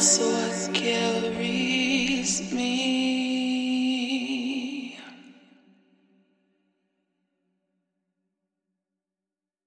so